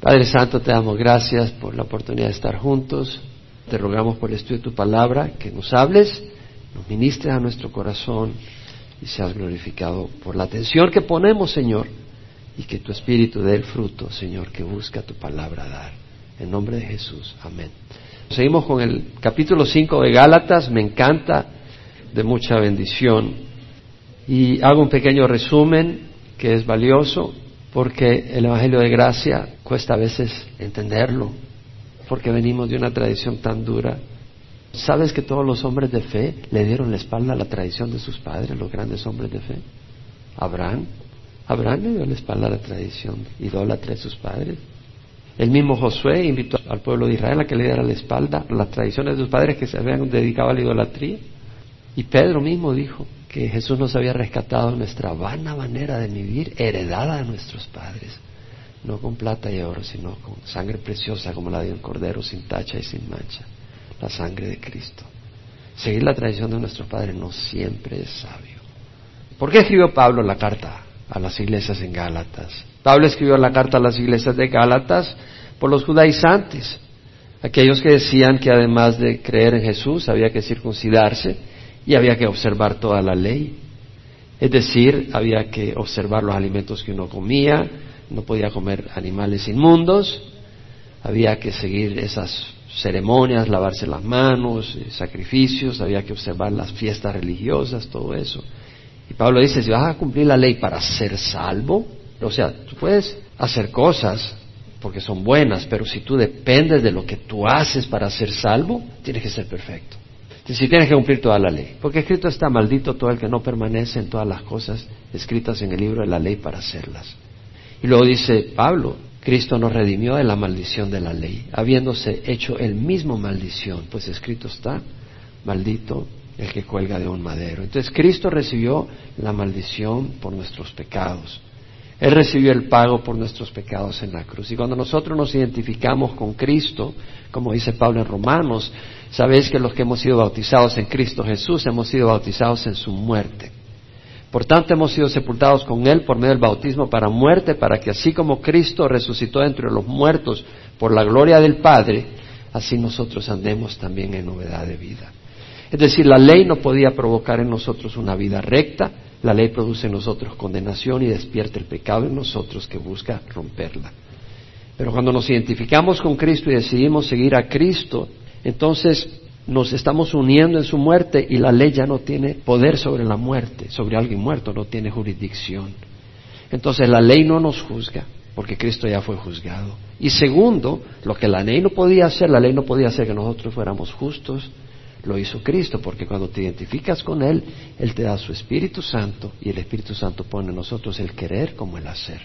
Padre Santo, te damos gracias por la oportunidad de estar juntos. Te rogamos por el estudio de tu palabra, que nos hables, nos ministres a nuestro corazón y seas glorificado por la atención que ponemos, Señor, y que tu Espíritu dé el fruto, Señor, que busca tu palabra dar. En nombre de Jesús, amén. Seguimos con el capítulo 5 de Gálatas, me encanta, de mucha bendición. Y hago un pequeño resumen que es valioso porque el Evangelio de Gracia cuesta a veces entenderlo, porque venimos de una tradición tan dura. ¿Sabes que todos los hombres de fe le dieron la espalda a la tradición de sus padres, los grandes hombres de fe? Abraham, Abraham le dio la espalda a la tradición idólatra de sus padres. El mismo Josué invitó al pueblo de Israel a que le diera la espalda a las tradiciones de sus padres que se habían dedicado a la idolatría. Y Pedro mismo dijo, que Jesús nos había rescatado nuestra vana manera de vivir, heredada de nuestros padres, no con plata y oro, sino con sangre preciosa como la de un cordero sin tacha y sin mancha, la sangre de Cristo. Seguir la tradición de nuestros padres no siempre es sabio. ¿Por qué escribió Pablo la carta a las iglesias en Gálatas? Pablo escribió la carta a las iglesias de Gálatas por los judaizantes, aquellos que decían que además de creer en Jesús había que circuncidarse, y había que observar toda la ley. Es decir, había que observar los alimentos que uno comía, no podía comer animales inmundos, había que seguir esas ceremonias, lavarse las manos, eh, sacrificios, había que observar las fiestas religiosas, todo eso. Y Pablo dice, si vas a cumplir la ley para ser salvo, o sea, tú puedes hacer cosas porque son buenas, pero si tú dependes de lo que tú haces para ser salvo, tienes que ser perfecto si tienes que cumplir toda la ley. Porque escrito está maldito todo el que no permanece en todas las cosas escritas en el libro de la ley para hacerlas. Y luego dice Pablo, Cristo nos redimió de la maldición de la ley, habiéndose hecho el mismo maldición, pues escrito está, maldito el que cuelga de un madero. Entonces Cristo recibió la maldición por nuestros pecados. Él recibió el pago por nuestros pecados en la cruz. Y cuando nosotros nos identificamos con Cristo, como dice Pablo en Romanos, sabéis que los que hemos sido bautizados en Cristo Jesús hemos sido bautizados en su muerte. Por tanto, hemos sido sepultados con Él por medio del bautismo para muerte, para que así como Cristo resucitó entre los muertos por la gloria del Padre, así nosotros andemos también en novedad de vida. Es decir, la ley no podía provocar en nosotros una vida recta, la ley produce en nosotros condenación y despierta el pecado en nosotros que busca romperla. Pero cuando nos identificamos con Cristo y decidimos seguir a Cristo, entonces nos estamos uniendo en su muerte y la ley ya no tiene poder sobre la muerte, sobre alguien muerto, no tiene jurisdicción. Entonces la ley no nos juzga, porque Cristo ya fue juzgado. Y segundo, lo que la ley no podía hacer, la ley no podía hacer que nosotros fuéramos justos, lo hizo Cristo, porque cuando te identificas con Él, Él te da su Espíritu Santo y el Espíritu Santo pone en nosotros el querer como el hacer.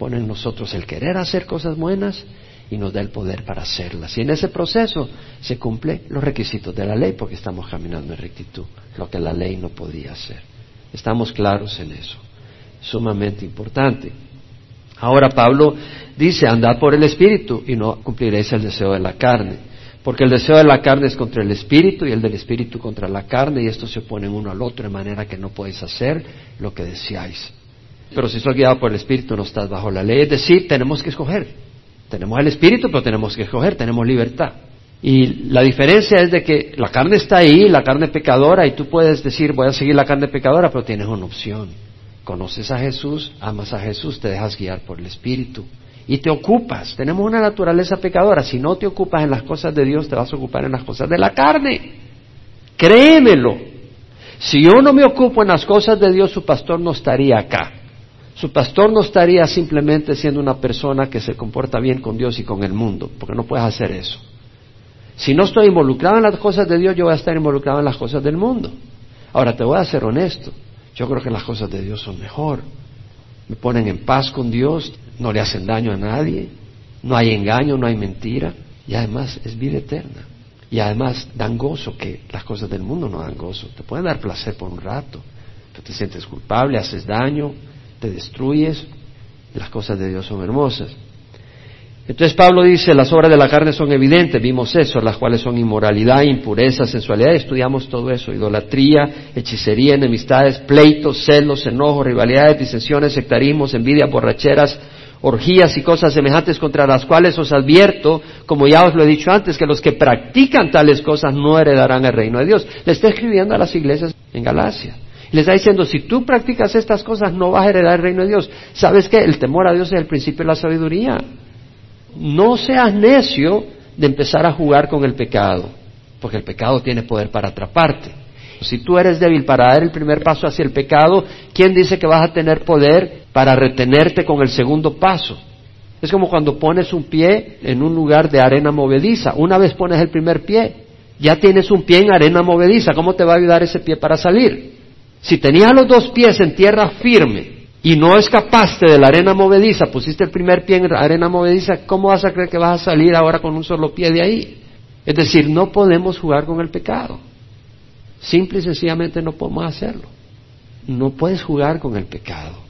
Pone en nosotros el querer hacer cosas buenas y nos da el poder para hacerlas. Y en ese proceso se cumplen los requisitos de la ley porque estamos caminando en rectitud, lo que la ley no podía hacer. Estamos claros en eso. Sumamente importante. Ahora Pablo dice, andad por el Espíritu y no cumpliréis el deseo de la carne. Porque el deseo de la carne es contra el espíritu y el del espíritu contra la carne y estos se oponen uno al otro de manera que no podéis hacer lo que deseáis. Pero si sois guiado por el espíritu no estás bajo la ley. Es decir, tenemos que escoger. Tenemos el espíritu, pero tenemos que escoger, tenemos libertad. Y la diferencia es de que la carne está ahí, la carne pecadora, y tú puedes decir, voy a seguir la carne pecadora, pero tienes una opción. Conoces a Jesús, amas a Jesús, te dejas guiar por el espíritu y te ocupas. Tenemos una naturaleza pecadora. Si no te ocupas en las cosas de Dios, te vas a ocupar en las cosas de la carne. Créemelo. Si yo no me ocupo en las cosas de Dios, su pastor no estaría acá. Su pastor no estaría simplemente siendo una persona que se comporta bien con Dios y con el mundo, porque no puedes hacer eso. Si no estoy involucrado en las cosas de Dios, yo voy a estar involucrado en las cosas del mundo. Ahora, te voy a ser honesto. Yo creo que las cosas de Dios son mejor. Me ponen en paz con Dios, no le hacen daño a nadie, no hay engaño, no hay mentira, y además es vida eterna. Y además dan gozo, que las cosas del mundo no dan gozo. Te pueden dar placer por un rato, pero te sientes culpable, haces daño, te destruyes. Las cosas de Dios son hermosas. Entonces Pablo dice, las obras de la carne son evidentes, vimos eso, las cuales son inmoralidad, impureza, sensualidad, estudiamos todo eso, idolatría, hechicería, enemistades, pleitos, celos, enojos, rivalidades, disensiones, sectarismos, envidia, borracheras, orgías y cosas semejantes contra las cuales os advierto, como ya os lo he dicho antes, que los que practican tales cosas no heredarán el reino de Dios. Le está escribiendo a las iglesias en Galacia. Le está diciendo, si tú practicas estas cosas no vas a heredar el reino de Dios. ¿Sabes qué? El temor a Dios es el principio de la sabiduría. No seas necio de empezar a jugar con el pecado, porque el pecado tiene poder para atraparte. Si tú eres débil para dar el primer paso hacia el pecado, ¿quién dice que vas a tener poder para retenerte con el segundo paso? Es como cuando pones un pie en un lugar de arena movediza. Una vez pones el primer pie, ya tienes un pie en arena movediza. ¿Cómo te va a ayudar ese pie para salir? Si tenías los dos pies en tierra firme y no escapaste de la arena movediza, pusiste el primer pie en arena movediza, ¿cómo vas a creer que vas a salir ahora con un solo pie de ahí? Es decir, no podemos jugar con el pecado. Simple y sencillamente no podemos hacerlo. No puedes jugar con el pecado.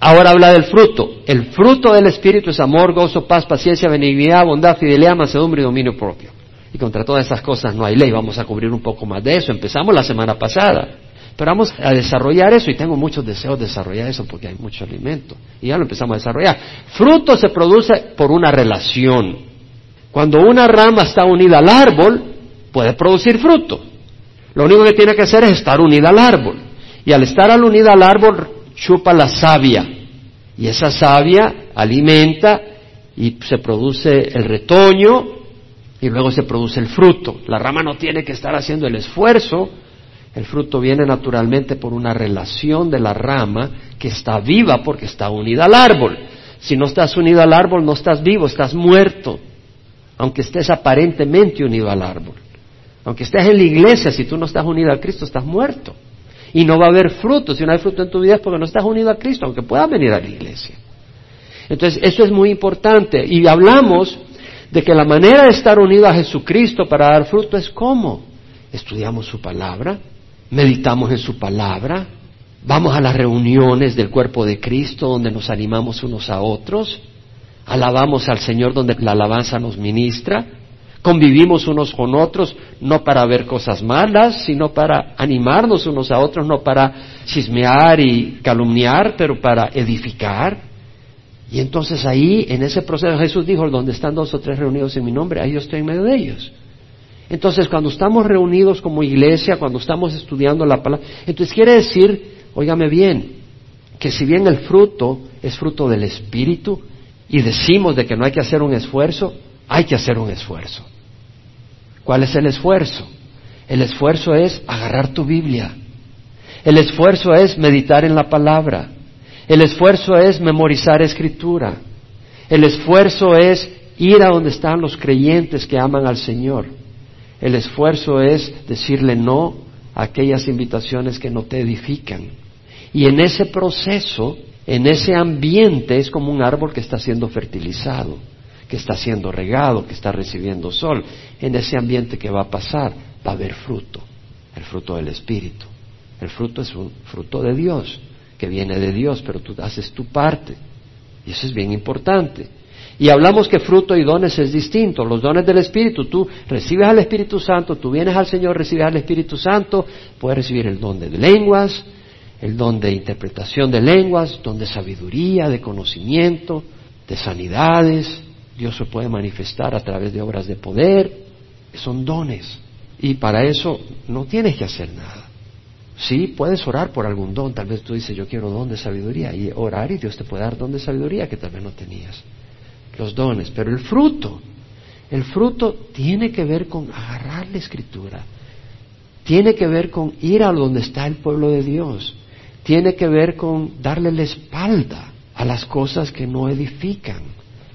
Ahora habla del fruto. El fruto del Espíritu es amor, gozo, paz, paciencia, benignidad, bondad, fidelidad, mansedumbre y dominio propio. Y contra todas esas cosas no hay ley. Vamos a cubrir un poco más de eso. Empezamos la semana pasada. Pero vamos a desarrollar eso y tengo muchos deseos de desarrollar eso porque hay mucho alimento. Y ya lo empezamos a desarrollar. Fruto se produce por una relación. Cuando una rama está unida al árbol, puede producir fruto. Lo único que tiene que hacer es estar unida al árbol. Y al estar unida al árbol, chupa la savia. Y esa savia alimenta y se produce el retoño y luego se produce el fruto. La rama no tiene que estar haciendo el esfuerzo. El fruto viene naturalmente por una relación de la rama que está viva porque está unida al árbol. Si no estás unido al árbol, no estás vivo, estás muerto, aunque estés aparentemente unido al árbol. Aunque estés en la iglesia, si tú no estás unido a Cristo, estás muerto. Y no va a haber fruto. Si no hay fruto en tu vida es porque no estás unido a Cristo, aunque puedas venir a la iglesia. Entonces, eso es muy importante. Y hablamos de que la manera de estar unido a Jesucristo para dar fruto es cómo. Estudiamos su palabra, meditamos en su palabra, vamos a las reuniones del cuerpo de Cristo donde nos animamos unos a otros, alabamos al Señor donde la alabanza nos ministra, convivimos unos con otros, no para ver cosas malas, sino para animarnos unos a otros, no para chismear y calumniar, pero para edificar. Y entonces ahí, en ese proceso, Jesús dijo, donde están dos o tres reunidos en mi nombre, ahí yo estoy en medio de ellos. Entonces, cuando estamos reunidos como iglesia, cuando estamos estudiando la palabra, entonces quiere decir, óigame bien, que si bien el fruto es fruto del Espíritu y decimos de que no hay que hacer un esfuerzo, hay que hacer un esfuerzo. ¿Cuál es el esfuerzo? El esfuerzo es agarrar tu Biblia. El esfuerzo es meditar en la palabra. El esfuerzo es memorizar escritura. El esfuerzo es ir a donde están los creyentes que aman al Señor. El esfuerzo es decirle no a aquellas invitaciones que no te edifican. Y en ese proceso, en ese ambiente, es como un árbol que está siendo fertilizado que está siendo regado, que está recibiendo sol, en ese ambiente que va a pasar va a haber fruto, el fruto del Espíritu. El fruto es un fruto de Dios, que viene de Dios, pero tú haces tu parte. Y eso es bien importante. Y hablamos que fruto y dones es distinto. Los dones del Espíritu, tú recibes al Espíritu Santo, tú vienes al Señor, recibes al Espíritu Santo, puedes recibir el don de lenguas, el don de interpretación de lenguas, don de sabiduría, de conocimiento, de sanidades, Dios se puede manifestar a través de obras de poder, son dones. Y para eso no tienes que hacer nada. Sí, puedes orar por algún don. Tal vez tú dices, yo quiero don de sabiduría. Y orar y Dios te puede dar don de sabiduría que tal vez no tenías. Los dones. Pero el fruto, el fruto tiene que ver con agarrar la escritura. Tiene que ver con ir a donde está el pueblo de Dios. Tiene que ver con darle la espalda a las cosas que no edifican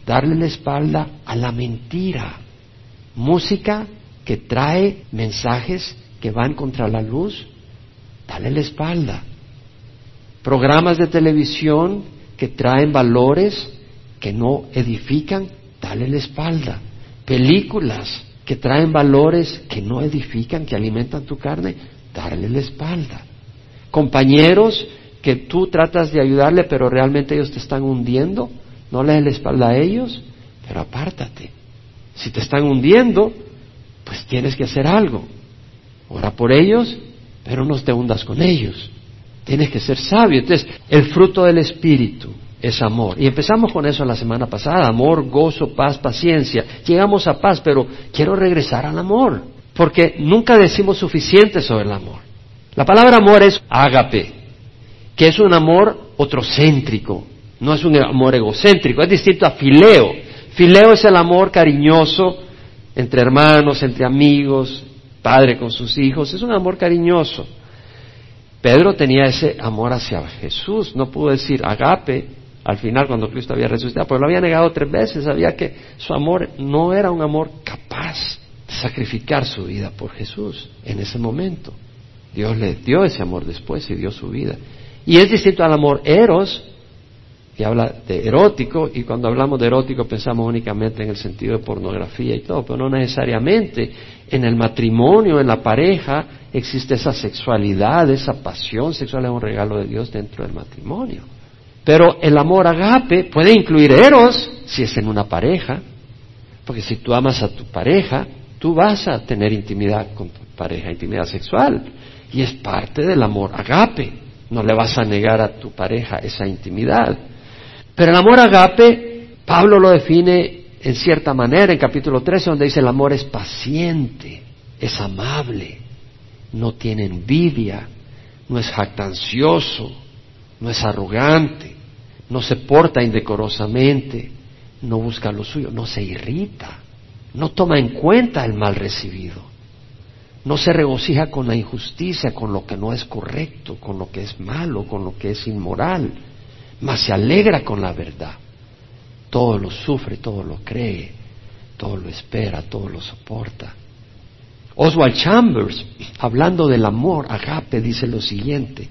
darle la espalda a la mentira. Música que trae mensajes que van contra la luz, dale la espalda. Programas de televisión que traen valores que no edifican, dale la espalda. Películas que traen valores que no edifican, que alimentan tu carne, dale la espalda. Compañeros que tú tratas de ayudarle, pero realmente ellos te están hundiendo, no le des la espalda a ellos, pero apártate. Si te están hundiendo, pues tienes que hacer algo. Ora por ellos, pero no te hundas con ellos. Tienes que ser sabio. Entonces, el fruto del Espíritu es amor. Y empezamos con eso la semana pasada, amor, gozo, paz, paciencia. Llegamos a paz, pero quiero regresar al amor, porque nunca decimos suficiente sobre el amor. La palabra amor es ágape, que es un amor otrocéntrico, no es un amor egocéntrico, es distinto a fileo. Fileo es el amor cariñoso entre hermanos, entre amigos, padre con sus hijos, es un amor cariñoso. Pedro tenía ese amor hacia Jesús, no pudo decir agape al final cuando Cristo había resucitado, porque lo había negado tres veces, sabía que su amor no era un amor capaz de sacrificar su vida por Jesús en ese momento. Dios le dio ese amor después y dio su vida. Y es distinto al amor eros, que habla de erótico, y cuando hablamos de erótico pensamos únicamente en el sentido de pornografía y todo, pero no necesariamente. En el matrimonio, en la pareja, existe esa sexualidad, esa pasión sexual es un regalo de Dios dentro del matrimonio. Pero el amor agape puede incluir eros si es en una pareja, porque si tú amas a tu pareja, tú vas a tener intimidad con tu pareja, intimidad sexual, y es parte del amor agape. No le vas a negar a tu pareja esa intimidad. Pero el amor agape, Pablo lo define en cierta manera en capítulo 13, donde dice el amor es paciente, es amable, no tiene envidia, no es jactancioso, no es arrogante, no se porta indecorosamente, no busca lo suyo, no se irrita, no toma en cuenta el mal recibido, no se regocija con la injusticia, con lo que no es correcto, con lo que es malo, con lo que es inmoral, mas se alegra con la verdad. Todo lo sufre, todo lo cree, todo lo espera, todo lo soporta. Oswald Chambers, hablando del amor, agape, dice lo siguiente.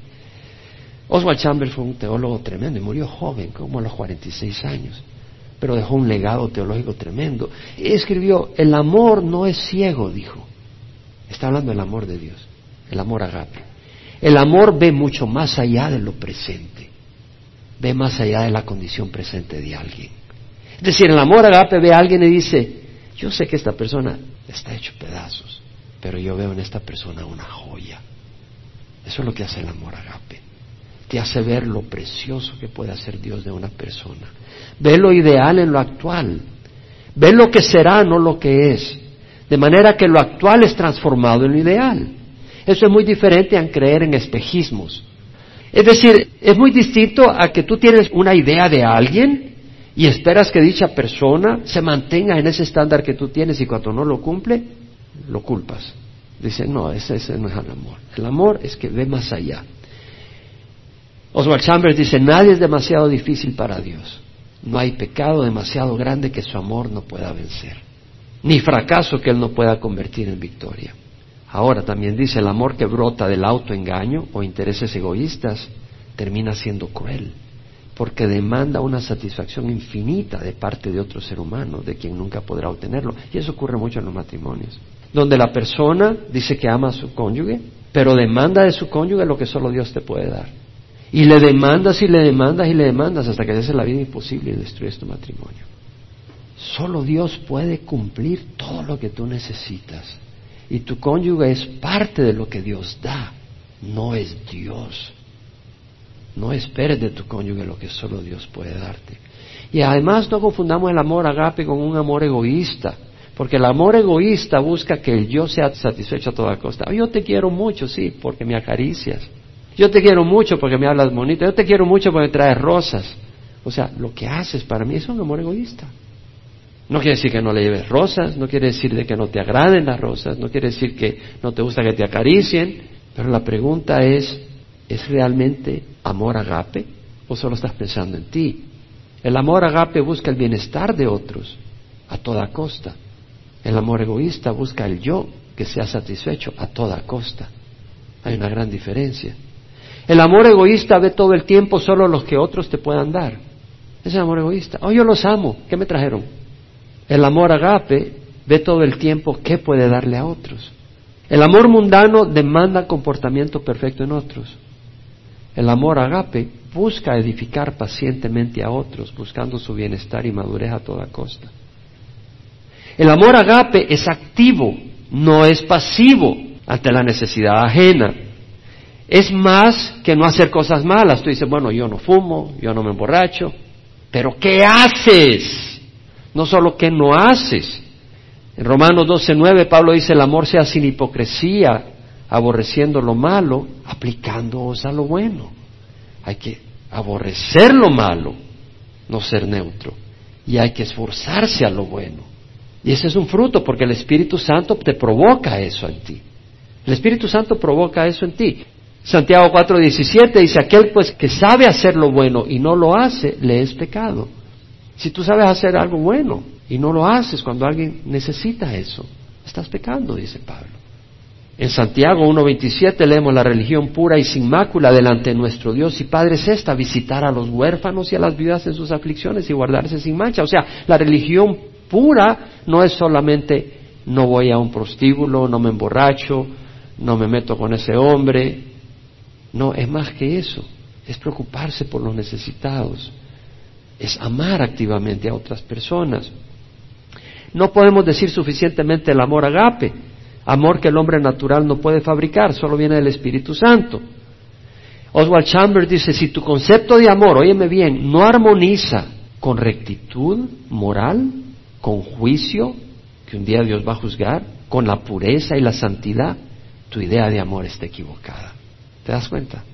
Oswald Chambers fue un teólogo tremendo y murió joven, como a los 46 años, pero dejó un legado teológico tremendo. Y escribió, el amor no es ciego, dijo. Está hablando del amor de Dios, el amor agape. El amor ve mucho más allá de lo presente, ve más allá de la condición presente de alguien. Es decir, el amor agape ve a alguien y dice, yo sé que esta persona está hecho pedazos, pero yo veo en esta persona una joya. Eso es lo que hace el amor agape. Te hace ver lo precioso que puede hacer Dios de una persona. Ve lo ideal en lo actual. Ve lo que será, no lo que es. De manera que lo actual es transformado en lo ideal. Eso es muy diferente a creer en espejismos. Es decir, es muy distinto a que tú tienes una idea de alguien y esperas que dicha persona se mantenga en ese estándar que tú tienes y cuando no lo cumple, lo culpas. Dice, no, ese, no es el amor. El amor es que ve más allá. Oswald Chambers dice, nadie es demasiado difícil para Dios. No hay pecado demasiado grande que su amor no pueda vencer, ni fracaso que Él no pueda convertir en victoria. Ahora también dice, el amor que brota del autoengaño o intereses egoístas termina siendo cruel, porque demanda una satisfacción infinita de parte de otro ser humano, de quien nunca podrá obtenerlo. Y eso ocurre mucho en los matrimonios donde la persona dice que ama a su cónyuge, pero demanda de su cónyuge lo que solo Dios te puede dar. Y le demandas y le demandas y le demandas hasta que hace la vida imposible y destruyes tu matrimonio. Solo Dios puede cumplir todo lo que tú necesitas. Y tu cónyuge es parte de lo que Dios da, no es Dios. No esperes de tu cónyuge lo que solo Dios puede darte. Y además no confundamos el amor agape con un amor egoísta. Porque el amor egoísta busca que el yo sea satisfecho a toda costa. Yo te quiero mucho, sí, porque me acaricias. Yo te quiero mucho porque me hablas bonito. Yo te quiero mucho porque traes rosas. O sea, lo que haces para mí es un amor egoísta. No quiere decir que no le lleves rosas, no quiere decir de que no te agraden las rosas, no quiere decir que no te gusta que te acaricien, pero la pregunta es, ¿es realmente amor agape o solo estás pensando en ti? El amor agape busca el bienestar de otros a toda costa. El amor egoísta busca el yo que sea satisfecho a toda costa. Hay una gran diferencia. El amor egoísta ve todo el tiempo solo los que otros te puedan dar. Es el amor egoísta. Oh, yo los amo. ¿Qué me trajeron? El amor agape ve todo el tiempo qué puede darle a otros. El amor mundano demanda comportamiento perfecto en otros. El amor agape busca edificar pacientemente a otros, buscando su bienestar y madurez a toda costa. El amor agape es activo, no es pasivo ante la necesidad ajena. Es más que no hacer cosas malas. Tú dices, bueno, yo no fumo, yo no me emborracho, pero ¿qué haces? No solo qué no haces. En Romanos 12:9 Pablo dice, el amor sea sin hipocresía, aborreciendo lo malo, aplicándoos a lo bueno. Hay que aborrecer lo malo, no ser neutro. Y hay que esforzarse a lo bueno. Y ese es un fruto porque el Espíritu Santo te provoca eso en ti. El Espíritu Santo provoca eso en ti. Santiago 4:17 dice, aquel pues que sabe hacer lo bueno y no lo hace, le es pecado. Si tú sabes hacer algo bueno y no lo haces cuando alguien necesita eso, estás pecando, dice Pablo. En Santiago 1.27 leemos la religión pura y sin mácula delante de nuestro Dios y Padre es esta, visitar a los huérfanos y a las viudas en sus aflicciones y guardarse sin mancha. O sea, la religión pura no es solamente no voy a un prostíbulo, no me emborracho, no me meto con ese hombre, no, es más que eso. Es preocuparse por los necesitados. Es amar activamente a otras personas. No podemos decir suficientemente el amor agape, amor que el hombre natural no puede fabricar, solo viene del Espíritu Santo. Oswald Chambers dice, si tu concepto de amor, óyeme bien, no armoniza con rectitud moral, con juicio, que un día Dios va a juzgar, con la pureza y la santidad, tu idea de amor está equivocada. ¿Te das cuenta?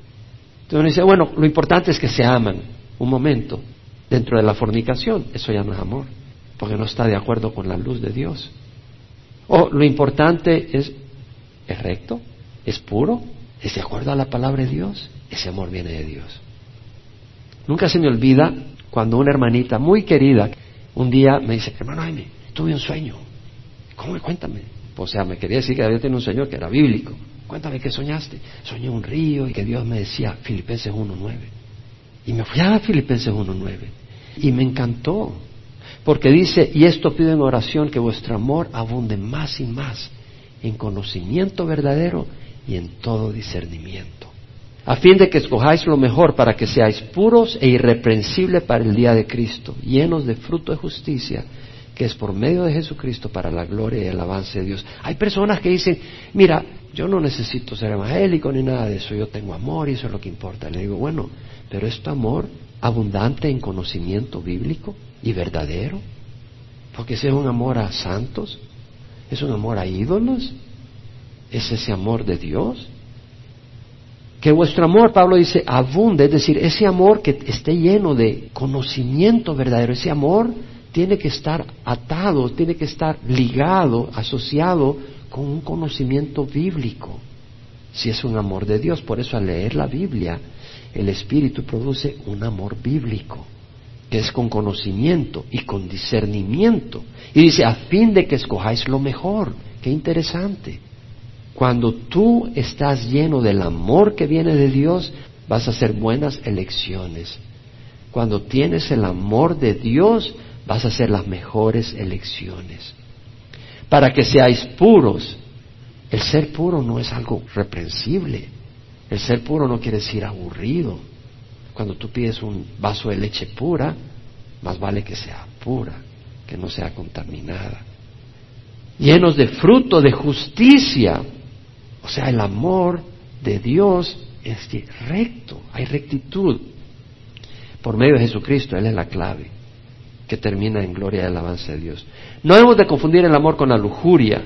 Entonces uno dice, bueno, lo importante es que se aman un momento dentro de la fornicación. Eso ya no es amor, porque no está de acuerdo con la luz de Dios. O lo importante es, es recto, es puro, es de acuerdo a la palabra de Dios. Ese amor viene de Dios. Nunca se me olvida cuando una hermanita muy querida un día me dice, hermano Jaime, tuve un sueño. ¿Cómo? Cuéntame. O sea, me quería decir que había tenido un sueño que era bíblico. Cuéntame qué soñaste. Soñé un río y que Dios me decía Filipenses 1.9. Y me fui a Filipenses 1.9. Y me encantó. Porque dice, y esto pido en oración, que vuestro amor abunde más y más en conocimiento verdadero y en todo discernimiento. A fin de que escojáis lo mejor para que seáis puros e irreprensibles para el día de Cristo, llenos de fruto de justicia, que es por medio de Jesucristo para la gloria y el avance de Dios. Hay personas que dicen, mira, yo no necesito ser evangélico ni nada de eso, yo tengo amor y eso es lo que importa. Le digo, bueno, pero es tu amor abundante en conocimiento bíblico y verdadero, porque ese es un amor a santos, es un amor a ídolos, es ese amor de Dios. Que vuestro amor, Pablo dice, abunde, es decir, ese amor que esté lleno de conocimiento verdadero, ese amor tiene que estar atado, tiene que estar ligado, asociado con un conocimiento bíblico, si es un amor de Dios. Por eso al leer la Biblia, el Espíritu produce un amor bíblico, que es con conocimiento y con discernimiento. Y dice, a fin de que escojáis lo mejor. Qué interesante. Cuando tú estás lleno del amor que viene de Dios, vas a hacer buenas elecciones. Cuando tienes el amor de Dios, vas a hacer las mejores elecciones. Para que seáis puros. El ser puro no es algo reprensible. El ser puro no quiere decir aburrido. Cuando tú pides un vaso de leche pura, más vale que sea pura, que no sea contaminada. Llenos de fruto de justicia. O sea, el amor de Dios es recto, hay rectitud. Por medio de Jesucristo, Él es la clave que termina en gloria y alabanza de Dios. No hemos de confundir el amor con la lujuria.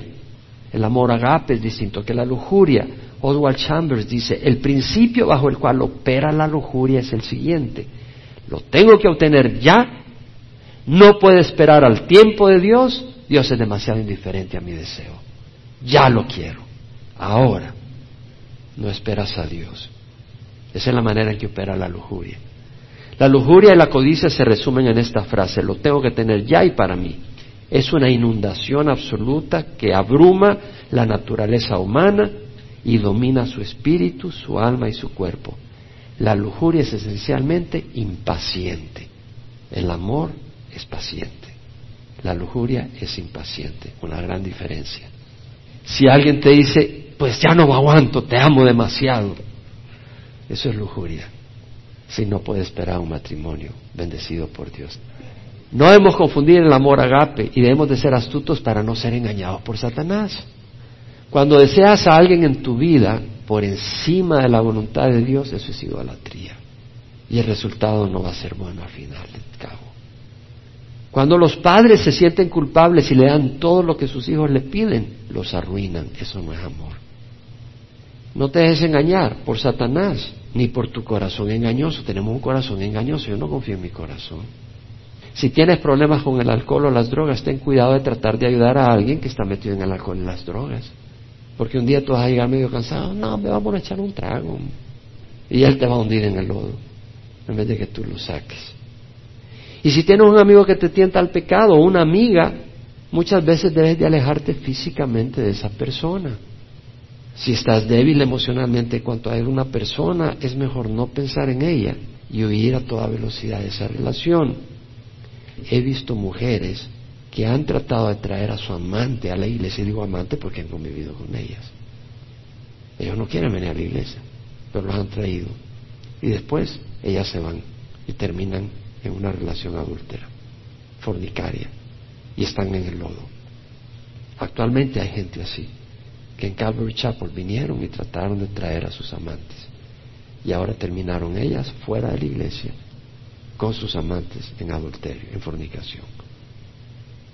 El amor agape es distinto que la lujuria. Oswald Chambers dice, el principio bajo el cual opera la lujuria es el siguiente. Lo tengo que obtener ya, no puede esperar al tiempo de Dios, Dios es demasiado indiferente a mi deseo. Ya lo quiero, ahora. No esperas a Dios. Esa es la manera en que opera la lujuria. La lujuria y la codicia se resumen en esta frase, lo tengo que tener ya y para mí. Es una inundación absoluta que abruma la naturaleza humana y domina su espíritu, su alma y su cuerpo. La lujuria es esencialmente impaciente. El amor es paciente. La lujuria es impaciente, una gran diferencia. Si alguien te dice, pues ya no aguanto, te amo demasiado, eso es lujuria si no puede esperar un matrimonio bendecido por Dios. No debemos confundir el amor agape y debemos de ser astutos para no ser engañados por Satanás. Cuando deseas a alguien en tu vida, por encima de la voluntad de Dios, eso es idolatría. Y el resultado no va a ser bueno al final del cabo. Cuando los padres se sienten culpables y le dan todo lo que sus hijos le piden, los arruinan. Eso no es amor. No te dejes engañar por Satanás ni por tu corazón engañoso. Tenemos un corazón engañoso. Yo no confío en mi corazón. Si tienes problemas con el alcohol o las drogas, ten cuidado de tratar de ayudar a alguien que está metido en el alcohol y las drogas. Porque un día tú vas a llegar medio cansado, no, me vamos a echar un trago. Y él te va a hundir en el lodo, en vez de que tú lo saques. Y si tienes un amigo que te tienta al pecado una amiga, muchas veces debes de alejarte físicamente de esa persona. Si estás débil emocionalmente cuanto a una persona, es mejor no pensar en ella y huir a toda velocidad de esa relación. He visto mujeres que han tratado de traer a su amante a la iglesia, y digo amante porque han convivido con ellas. Ellos no quieren venir a la iglesia, pero los han traído. Y después ellas se van y terminan en una relación adúltera, fornicaria, y están en el lodo. Actualmente hay gente así, que en Calvary Chapel vinieron y trataron de traer a sus amantes, y ahora terminaron ellas fuera de la iglesia con sus amantes en adulterio, en fornicación.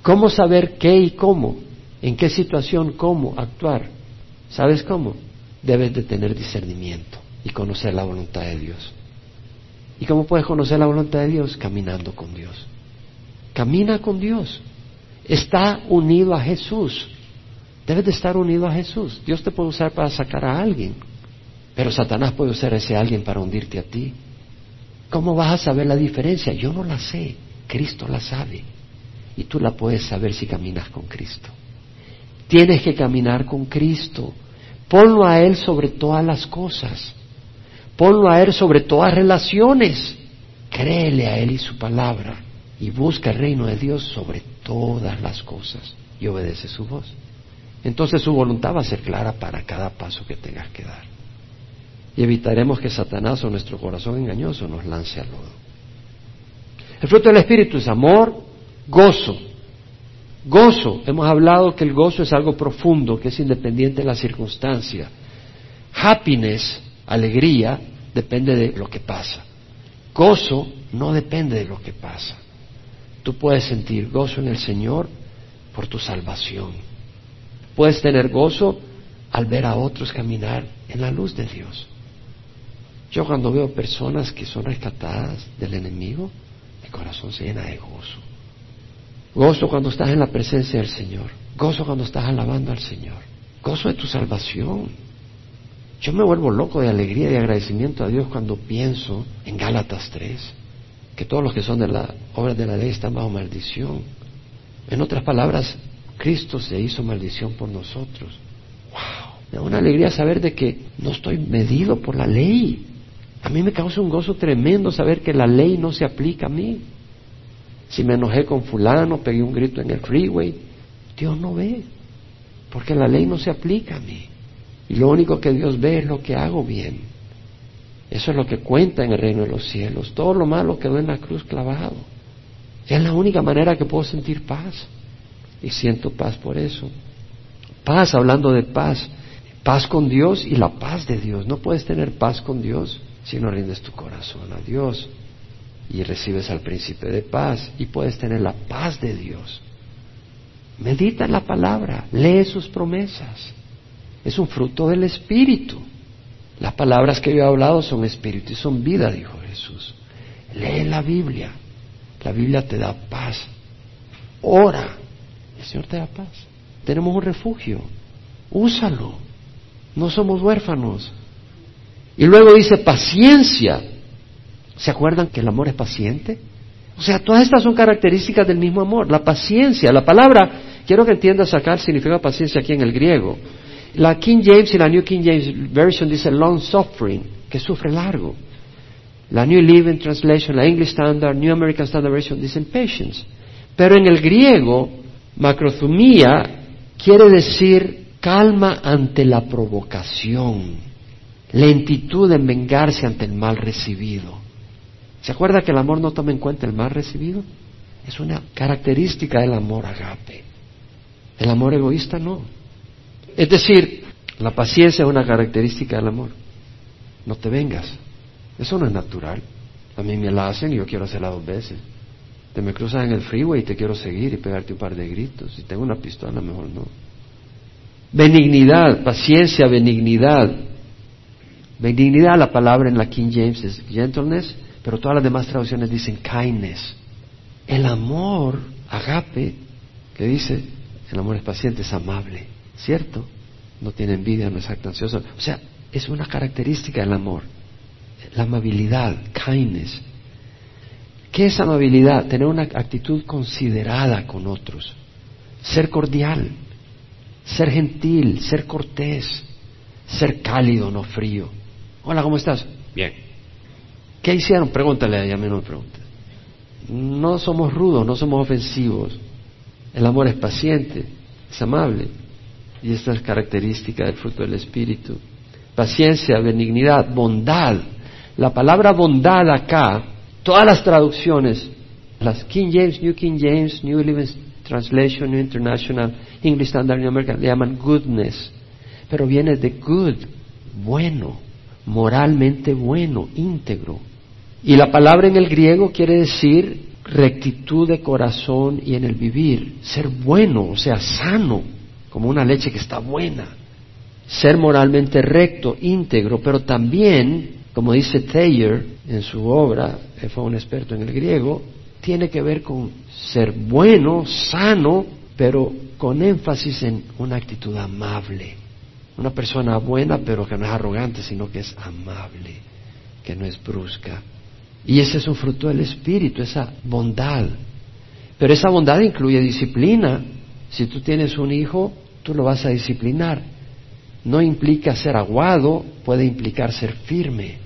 ¿Cómo saber qué y cómo? ¿En qué situación cómo actuar? ¿Sabes cómo? Debes de tener discernimiento y conocer la voluntad de Dios. ¿Y cómo puedes conocer la voluntad de Dios? Caminando con Dios. Camina con Dios. Está unido a Jesús. Debes de estar unido a Jesús. Dios te puede usar para sacar a alguien, pero Satanás puede usar a ese alguien para hundirte a ti. ¿Cómo vas a saber la diferencia? Yo no la sé. Cristo la sabe. Y tú la puedes saber si caminas con Cristo. Tienes que caminar con Cristo. Ponlo a Él sobre todas las cosas. Ponlo a Él sobre todas relaciones. Créele a Él y su palabra y busca el reino de Dios sobre todas las cosas y obedece su voz. Entonces su voluntad va a ser clara para cada paso que tengas que dar. Y evitaremos que Satanás o nuestro corazón engañoso nos lance al lodo. El fruto del Espíritu es amor, gozo. Gozo, hemos hablado que el gozo es algo profundo, que es independiente de la circunstancia. Happiness Alegría depende de lo que pasa. Gozo no depende de lo que pasa. Tú puedes sentir gozo en el Señor por tu salvación. Puedes tener gozo al ver a otros caminar en la luz de Dios. Yo cuando veo personas que son rescatadas del enemigo, mi corazón se llena de gozo. Gozo cuando estás en la presencia del Señor. Gozo cuando estás alabando al Señor. Gozo de tu salvación. Yo me vuelvo loco de alegría y agradecimiento a Dios cuando pienso en Gálatas 3, que todos los que son de la obra de la ley están bajo maldición. En otras palabras, Cristo se hizo maldición por nosotros. ¡Wow! Me da una alegría saber de que no estoy medido por la ley. A mí me causa un gozo tremendo saber que la ley no se aplica a mí. Si me enojé con fulano, pegué un grito en el freeway, Dios no ve, porque la ley no se aplica a mí. Y lo único que Dios ve es lo que hago bien. Eso es lo que cuenta en el reino de los cielos. Todo lo malo quedó en la cruz clavado. Es la única manera que puedo sentir paz. Y siento paz por eso. Paz, hablando de paz. Paz con Dios y la paz de Dios. No puedes tener paz con Dios si no rindes tu corazón a Dios. Y recibes al príncipe de paz. Y puedes tener la paz de Dios. Medita en la palabra. Lee sus promesas es un fruto del Espíritu. Las palabras que yo he hablado son espíritu y son vida, dijo Jesús. Lee la Biblia. La Biblia te da paz. Ora. Señor te da paz. Tenemos un refugio. Úsalo. No somos huérfanos. Y luego dice paciencia. ¿Se acuerdan que el amor es paciente? O sea, todas estas son características del mismo amor. La paciencia, la palabra, quiero que entiendas acá significa paciencia aquí en el griego. La King James y la New King James Version dice long suffering, que sufre largo. La New Living Translation, la English Standard, New American Standard Version dicen patience. Pero en el griego, macrozumía quiere decir calma ante la provocación, lentitud en vengarse ante el mal recibido. ¿Se acuerda que el amor no toma en cuenta el mal recibido? Es una característica del amor agape. El amor egoísta no. Es decir, La paciencia es una característica del amor. No te vengas. Eso no es natural. A mí me la hacen y yo quiero hacerla dos veces. Te me cruzas en el freeway y te quiero seguir y pegarte un par de gritos. Si tengo una pistola, mejor no. Benignidad, paciencia, benignidad. Benignidad, la palabra en la King James es gentleness, pero todas las demás traducciones dicen kindness. El amor, agape, que dice, el amor es paciente, es amable, ¿cierto? No tiene envidia, no es actancioso. O sea, es una característica del amor. La amabilidad, kindness. ¿Qué es amabilidad? Tener una actitud considerada con otros. Ser cordial, ser gentil, ser cortés, ser cálido, no frío. Hola, ¿cómo estás? Bien. ¿Qué hicieron? Pregúntale a ella, no me preguntes. No somos rudos, no somos ofensivos. El amor es paciente, es amable. Y esta es característica del fruto del Espíritu. Paciencia, benignidad, bondad. La palabra bondad acá, todas las traducciones, las King James, New King James, New Living Translation, New International, English Standard New American, le llaman goodness. Pero viene de good, bueno, moralmente bueno, íntegro. Y la palabra en el griego quiere decir rectitud de corazón y en el vivir, ser bueno, o sea, sano, como una leche que está buena, ser moralmente recto, íntegro, pero también, como dice Thayer en su obra, él fue un experto en el griego, tiene que ver con ser bueno, sano, pero con énfasis en una actitud amable. Una persona buena, pero que no es arrogante, sino que es amable, que no es brusca. Y ese es un fruto del Espíritu, esa bondad. Pero esa bondad incluye disciplina. Si tú tienes un hijo, tú lo vas a disciplinar. No implica ser aguado, puede implicar ser firme.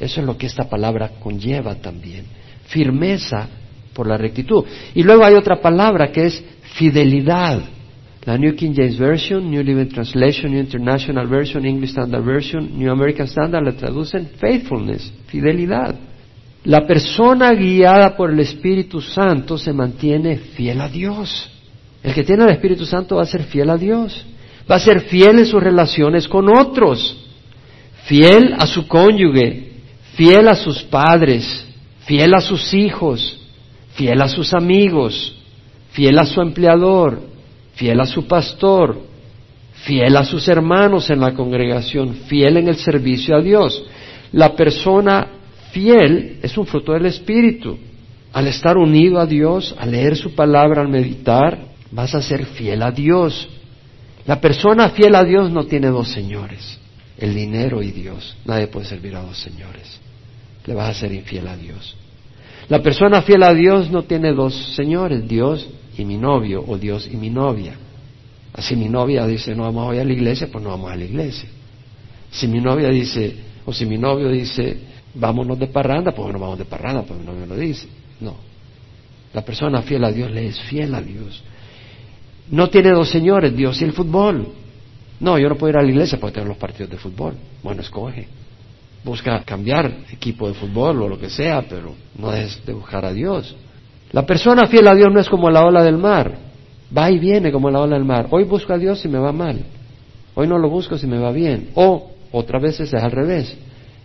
Eso es lo que esta palabra conlleva también. Firmeza por la rectitud. Y luego hay otra palabra que es fidelidad. La New King James Version, New Living Translation, New International Version, English Standard Version, New American Standard le traducen faithfulness, fidelidad. La persona guiada por el Espíritu Santo se mantiene fiel a Dios. El que tiene el Espíritu Santo va a ser fiel a Dios. Va a ser fiel en sus relaciones con otros. Fiel a su cónyuge. Fiel a sus padres. Fiel a sus hijos. Fiel a sus amigos. Fiel a su empleador. Fiel a su pastor. Fiel a sus hermanos en la congregación. Fiel en el servicio a Dios. La persona fiel es un fruto del Espíritu. Al estar unido a Dios, al leer su palabra, al meditar, vas a ser fiel a Dios. La persona fiel a Dios no tiene dos señores, el dinero y Dios. Nadie puede servir a dos señores. Le vas a ser infiel a Dios. La persona fiel a Dios no tiene dos señores, Dios y mi novio o Dios y mi novia. Así mi novia dice, no vamos ir a la iglesia, pues no vamos a la iglesia. Si mi novia dice, o si mi novio dice, vámonos de parranda, pues no vamos de parranda, pues mi novio lo dice. No. La persona fiel a Dios le es fiel a Dios. No tiene dos señores, Dios y el fútbol. No, yo no puedo ir a la iglesia para tener los partidos de fútbol. Bueno, escoge. Busca cambiar equipo de fútbol o lo que sea, pero no es de buscar a Dios. La persona fiel a Dios no es como la ola del mar. Va y viene como la ola del mar. Hoy busco a Dios si me va mal. Hoy no lo busco si me va bien. O otras veces es al revés.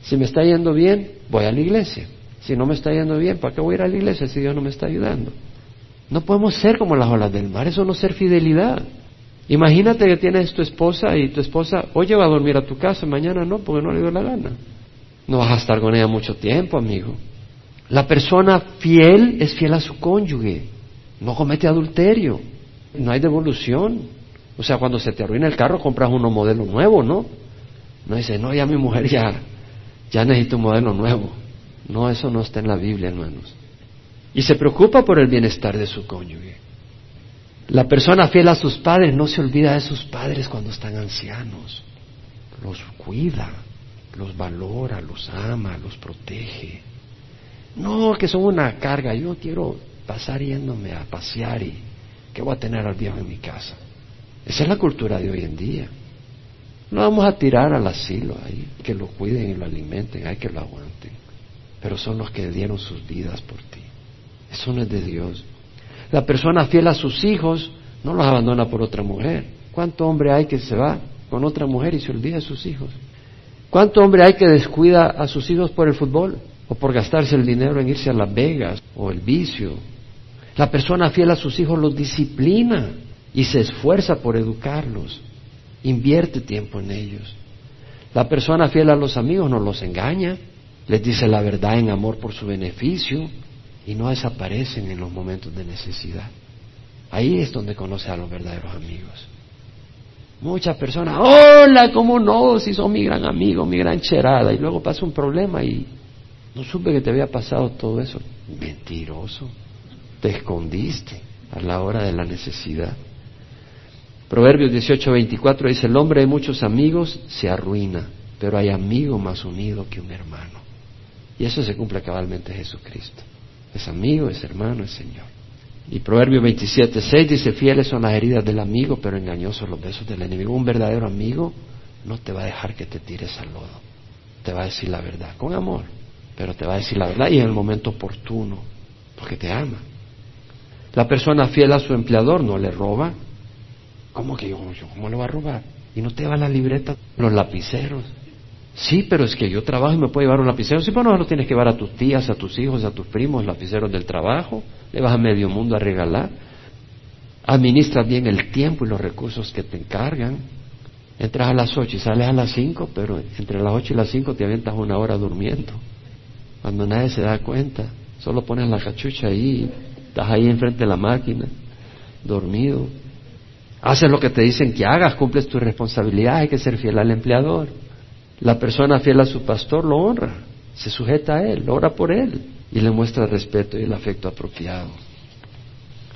Si me está yendo bien, voy a la iglesia. Si no me está yendo bien, ¿para qué voy a ir a la iglesia si Dios no me está ayudando? No podemos ser como las olas del mar, eso no es ser fidelidad. Imagínate que tienes tu esposa y tu esposa, hoy va a dormir a tu casa, mañana no, porque no le dio la gana. No vas a estar con ella mucho tiempo, amigo. La persona fiel es fiel a su cónyuge, no comete adulterio, no hay devolución. O sea, cuando se te arruina el carro, compras uno modelo nuevo, ¿no? No dice, no, ya mi mujer ya ya necesito un modelo nuevo. No, eso no está en la Biblia, hermanos. Y se preocupa por el bienestar de su cónyuge. La persona fiel a sus padres no se olvida de sus padres cuando están ancianos. Los cuida, los valora, los ama, los protege. No, que son una carga. Yo quiero pasar yéndome a pasear y que voy a tener al viejo en mi casa. Esa es la cultura de hoy en día. No vamos a tirar al asilo ahí, que lo cuiden y lo alimenten, hay que lo aguanten. Pero son los que dieron sus vidas por ti. Eso no es de Dios. La persona fiel a sus hijos no los abandona por otra mujer. ¿Cuánto hombre hay que se va con otra mujer y se olvida de sus hijos. ¿Cuánto hombre hay que descuida a sus hijos por el fútbol? O por gastarse el dinero en irse a Las Vegas o el vicio. La persona fiel a sus hijos los disciplina y se esfuerza por educarlos. Invierte tiempo en ellos. La persona fiel a los amigos no los engaña, les dice la verdad en amor por su beneficio y no desaparecen en los momentos de necesidad. Ahí es donde conoce a los verdaderos amigos. Muchas personas, hola, ¿cómo no? Si son mi gran amigo, mi gran cherada. Y luego pasa un problema y no supe que te había pasado todo eso. Mentiroso. Te escondiste a la hora de la necesidad. Proverbios 18:24 dice, el hombre de muchos amigos se arruina, pero hay amigo más unido que un hermano. Y eso se cumple cabalmente en Jesucristo. Es amigo, es hermano, es Señor. Y Proverbio 27, 6 dice, fieles son las heridas del amigo, pero engañosos los besos del enemigo. Un verdadero amigo no te va a dejar que te tires al lodo. Te va a decir la verdad, con amor, pero te va a decir la verdad y en el momento oportuno, porque te ama. La persona fiel a su empleador no le roba. ¿Cómo que yo, cómo le va a robar? Y no te va la libreta, los lapiceros. Sí, pero es que yo trabajo y me puedo llevar un lapicero. Sí, pero no lo tienes que llevar a tus tías, a tus hijos, a tus primos, lapiceros del trabajo. Le vas a medio mundo a regalar. Administras bien el tiempo y los recursos que te encargan. Entras a las ocho y sales a las cinco, pero entre las ocho y las cinco te aventas una hora durmiendo. Cuando nadie se da cuenta, solo pones la cachucha ahí, estás ahí enfrente de la máquina, dormido. Haces lo que te dicen que hagas, cumples tu responsabilidad, hay que ser fiel al empleador. La persona fiel a su pastor lo honra, se sujeta a él, ora por él y le muestra el respeto y el afecto apropiado.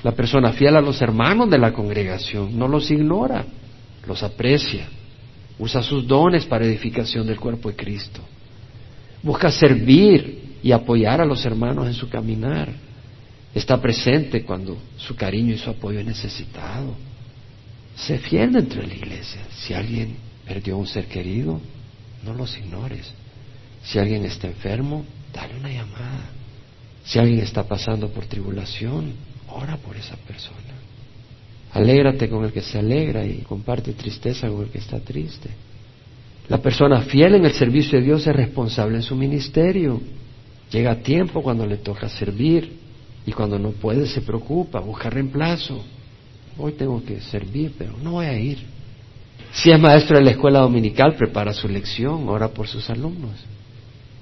La persona fiel a los hermanos de la congregación no los ignora, los aprecia, usa sus dones para edificación del cuerpo de Cristo. Busca servir y apoyar a los hermanos en su caminar. Está presente cuando su cariño y su apoyo es necesitado. Se fiel dentro de la iglesia. Si alguien perdió un ser querido, no los ignores. Si alguien está enfermo, dale una llamada. Si alguien está pasando por tribulación, ora por esa persona. Alégrate con el que se alegra y comparte tristeza con el que está triste. La persona fiel en el servicio de Dios es responsable en su ministerio. Llega a tiempo cuando le toca servir y cuando no puede se preocupa, busca reemplazo. Hoy tengo que servir, pero no voy a ir. Si es maestro de la escuela dominical, prepara su lección, ora por sus alumnos.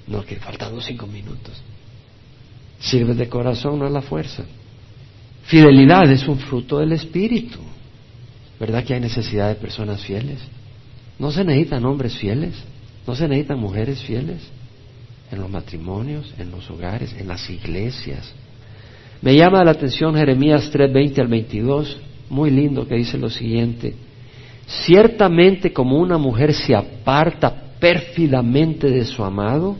No, que faltan cinco minutos. Sirve de corazón, no es la fuerza. Fidelidad es un fruto del Espíritu. ¿Verdad que hay necesidad de personas fieles? No se necesitan hombres fieles, no se necesitan mujeres fieles en los matrimonios, en los hogares, en las iglesias. Me llama la atención Jeremías 3, 20 al 22, muy lindo que dice lo siguiente. Ciertamente como una mujer se aparta pérfidamente de su amado,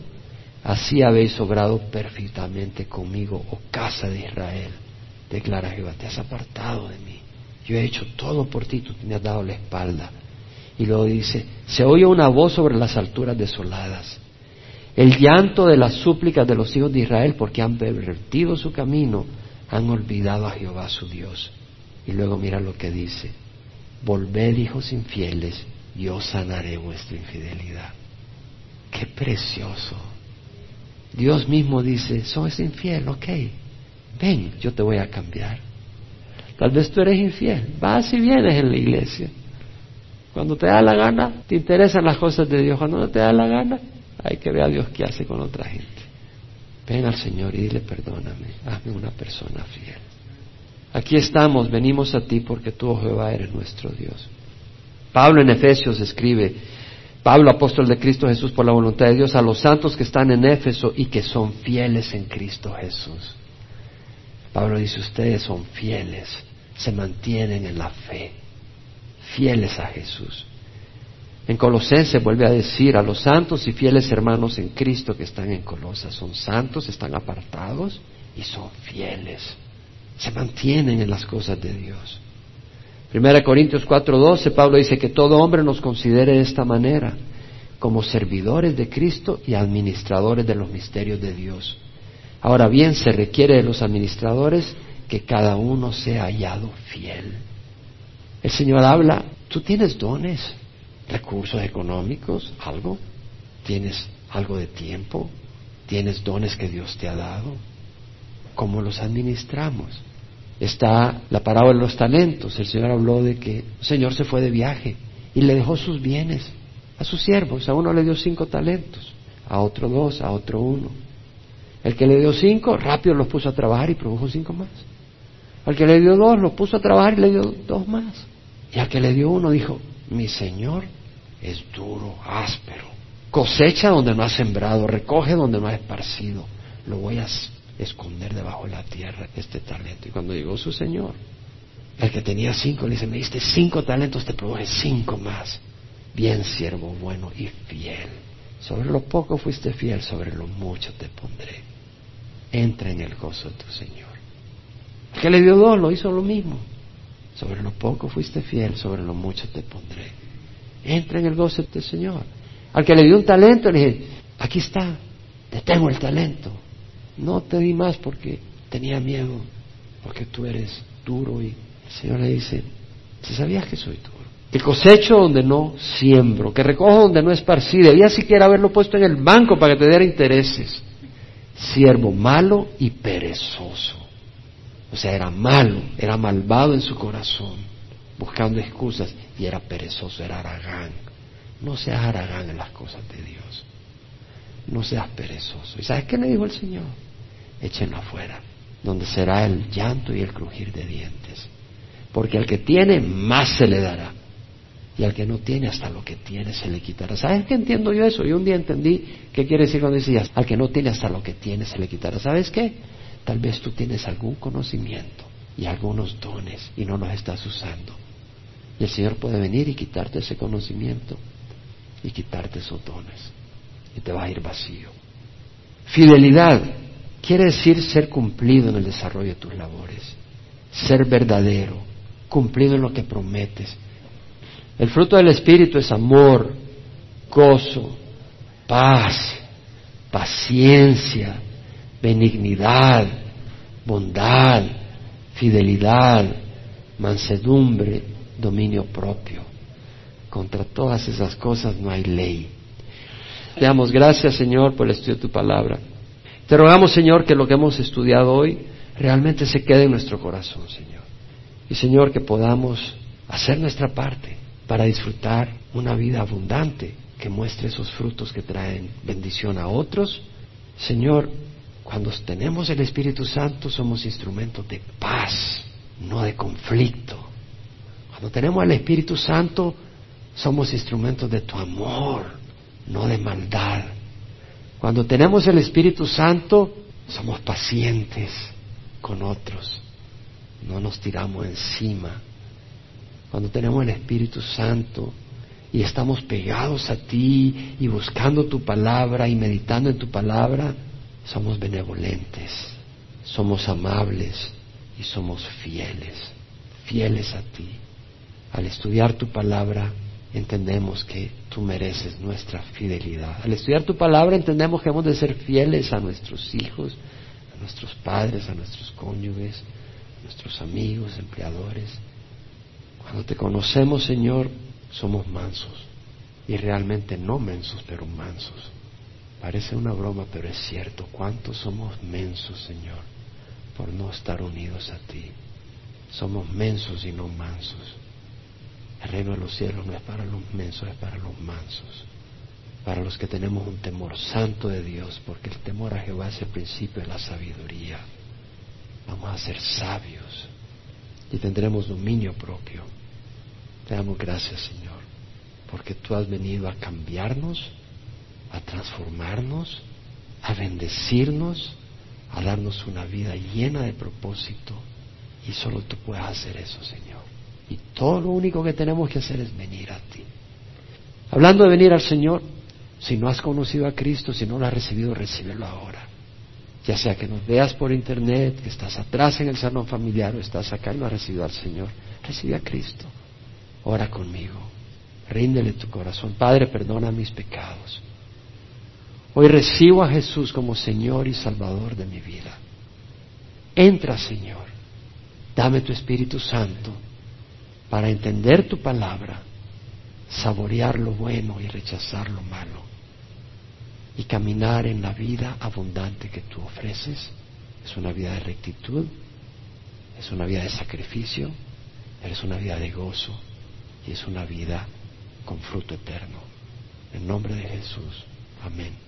así habéis obrado pérfidamente conmigo, oh casa de Israel. Declara Jehová, te has apartado de mí. Yo he hecho todo por ti, tú me has dado la espalda. Y luego dice, se oye una voz sobre las alturas desoladas. El llanto de las súplicas de los hijos de Israel porque han pervertido su camino, han olvidado a Jehová su Dios. Y luego mira lo que dice, volved hijos infieles, yo sanaré vuestra infidelidad. Qué precioso. Dios mismo dice, sois infiel, ok, ven, yo te voy a cambiar. Tal vez tú eres infiel, vas y vienes en la iglesia. Cuando te da la gana, te interesan las cosas de Dios. Cuando no te da la gana, hay que ver a Dios qué hace con otra gente. Ven al Señor y dile, perdóname, hazme una persona fiel. Aquí estamos, venimos a ti porque tú, oh Jehová, eres nuestro Dios. Pablo en Efesios escribe, Pablo, apóstol de Cristo Jesús por la voluntad de Dios, a los santos que están en Éfeso y que son fieles en Cristo Jesús. Pablo dice, ustedes son fieles, se mantienen en la fe, fieles a Jesús. En Colosenses vuelve a decir a los santos y fieles hermanos en Cristo que están en Colosas, son santos, están apartados y son fieles se mantienen en las cosas de Dios. Primera Corintios 4:12, Pablo dice que todo hombre nos considere de esta manera, como servidores de Cristo y administradores de los misterios de Dios. Ahora bien, se requiere de los administradores que cada uno sea hallado fiel. El Señor habla, tú tienes dones, recursos económicos, algo, tienes algo de tiempo, tienes dones que Dios te ha dado, ¿cómo los administramos? Está la parábola de los talentos, el Señor habló de que el Señor se fue de viaje y le dejó sus bienes a sus siervos, a uno le dio cinco talentos, a otro dos, a otro uno. El que le dio cinco, rápido los puso a trabajar y produjo cinco más. Al que le dio dos, los puso a trabajar y le dio dos más. Y al que le dio uno dijo, mi Señor es duro, áspero. Cosecha donde no ha sembrado, recoge donde no ha esparcido. Lo voy a esconder debajo de la tierra, este talento. Y cuando llegó su Señor, el que tenía cinco le dice, me diste cinco talentos, te produje cinco más. Bien, siervo bueno y fiel. Sobre lo poco fuiste fiel, sobre lo mucho te pondré. Entra en el gozo de tu Señor. El que le dio dos lo hizo lo mismo. Sobre lo poco fuiste fiel, sobre lo mucho te pondré. Entra en el gozo de tu Señor. Al que le dio un talento, le dije, aquí está, te tengo el talento. No te di más porque tenía miedo, porque tú eres duro. Y el Señor le dice, si sabías que soy duro, que cosecho donde no siembro, que recojo donde no esparcí, debía siquiera haberlo puesto en el banco para que te diera intereses. Siervo malo y perezoso. O sea, era malo, era malvado en su corazón, buscando excusas, y era perezoso, era aragán. No seas aragán en las cosas de Dios. No seas perezoso. ¿Y sabes qué le dijo el Señor? Échenlo afuera, donde será el llanto y el crujir de dientes. Porque al que tiene, más se le dará. Y al que no tiene, hasta lo que tiene se le quitará. ¿Sabes qué entiendo yo eso? Yo un día entendí qué quiere decir cuando decías, al que no tiene, hasta lo que tiene se le quitará. ¿Sabes qué? Tal vez tú tienes algún conocimiento y algunos dones y no los estás usando. Y el Señor puede venir y quitarte ese conocimiento y quitarte esos dones. Y te va a ir vacío. Fidelidad quiere decir ser cumplido en el desarrollo de tus labores. Ser verdadero, cumplido en lo que prometes. El fruto del Espíritu es amor, gozo, paz, paciencia, benignidad, bondad, fidelidad, mansedumbre, dominio propio. Contra todas esas cosas no hay ley. Te damos gracias, Señor, por el estudio de tu palabra. Te rogamos, Señor, que lo que hemos estudiado hoy realmente se quede en nuestro corazón, Señor. Y, Señor, que podamos hacer nuestra parte para disfrutar una vida abundante que muestre esos frutos que traen bendición a otros. Señor, cuando tenemos el Espíritu Santo somos instrumentos de paz, no de conflicto. Cuando tenemos el Espíritu Santo somos instrumentos de tu amor, no de maldad. Cuando tenemos el Espíritu Santo somos pacientes con otros, no nos tiramos encima. Cuando tenemos el Espíritu Santo y estamos pegados a ti y buscando tu palabra y meditando en tu palabra, somos benevolentes, somos amables y somos fieles, fieles a ti. Al estudiar tu palabra entendemos que tú mereces nuestra fidelidad. Al estudiar tu palabra entendemos que hemos de ser fieles a nuestros hijos, a nuestros padres, a nuestros cónyuges, a nuestros amigos, empleadores. Cuando te conocemos, Señor, somos mansos y realmente no mensos, pero mansos. Parece una broma, pero es cierto. ¿Cuántos somos mensos, Señor, por no estar unidos a ti? Somos mensos y no mansos. El reino de los cielos no es para los mensos, es para los mansos. Para los que tenemos un temor santo de Dios, porque el temor a Jehová es el principio de la sabiduría. Vamos a ser sabios y tendremos dominio propio. Te damos gracias, Señor, porque tú has venido a cambiarnos a transformarnos, a bendecirnos, a darnos una vida llena de propósito. Y solo tú puedes hacer eso, Señor. Y todo lo único que tenemos que hacer es venir a ti. Hablando de venir al Señor, si no has conocido a Cristo, si no lo has recibido, recíbelo ahora. Ya sea que nos veas por internet, que estás atrás en el salón familiar o estás acá y no has recibido al Señor, recibe a Cristo. Ora conmigo. Ríndele tu corazón. Padre, perdona mis pecados. Hoy recibo a Jesús como Señor y Salvador de mi vida. Entra, Señor. Dame tu Espíritu Santo para entender tu palabra saborear lo bueno y rechazar lo malo y caminar en la vida abundante que tú ofreces. Es una vida de rectitud, es una vida de sacrificio, es una vida de gozo y es una vida con fruto eterno. En nombre de Jesús. Amén.